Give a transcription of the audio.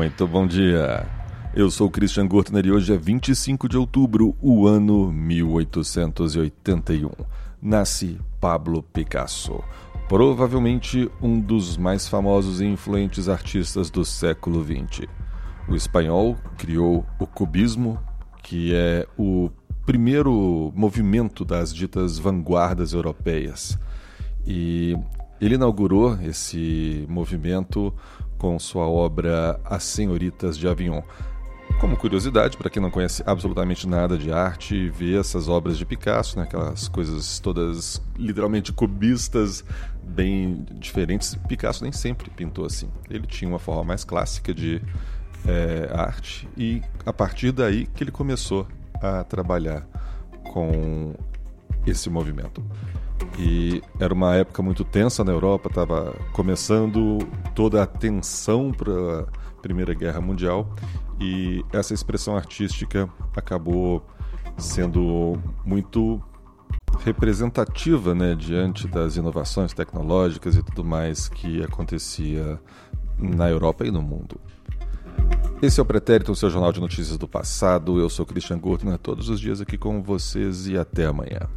Muito bom dia. Eu sou Christian Gurtner e hoje é 25 de outubro, o ano 1881. Nasce Pablo Picasso, provavelmente um dos mais famosos e influentes artistas do século XX. O espanhol criou o cubismo, que é o primeiro movimento das ditas vanguardas europeias. E ele inaugurou esse movimento com sua obra As Senhoritas de Avignon. Como curiosidade, para quem não conhece absolutamente nada de arte, ver essas obras de Picasso, né, aquelas coisas todas literalmente cubistas, bem diferentes. Picasso nem sempre pintou assim. Ele tinha uma forma mais clássica de é, arte e a partir daí que ele começou a trabalhar com esse movimento. E era uma época muito tensa na Europa, estava começando toda a tensão para a Primeira Guerra Mundial e essa expressão artística acabou sendo muito representativa né, diante das inovações tecnológicas e tudo mais que acontecia na Europa e no mundo. Esse é o Pretérito, o seu jornal de notícias do passado. Eu sou Christian Gurtner, todos os dias aqui com vocês e até amanhã.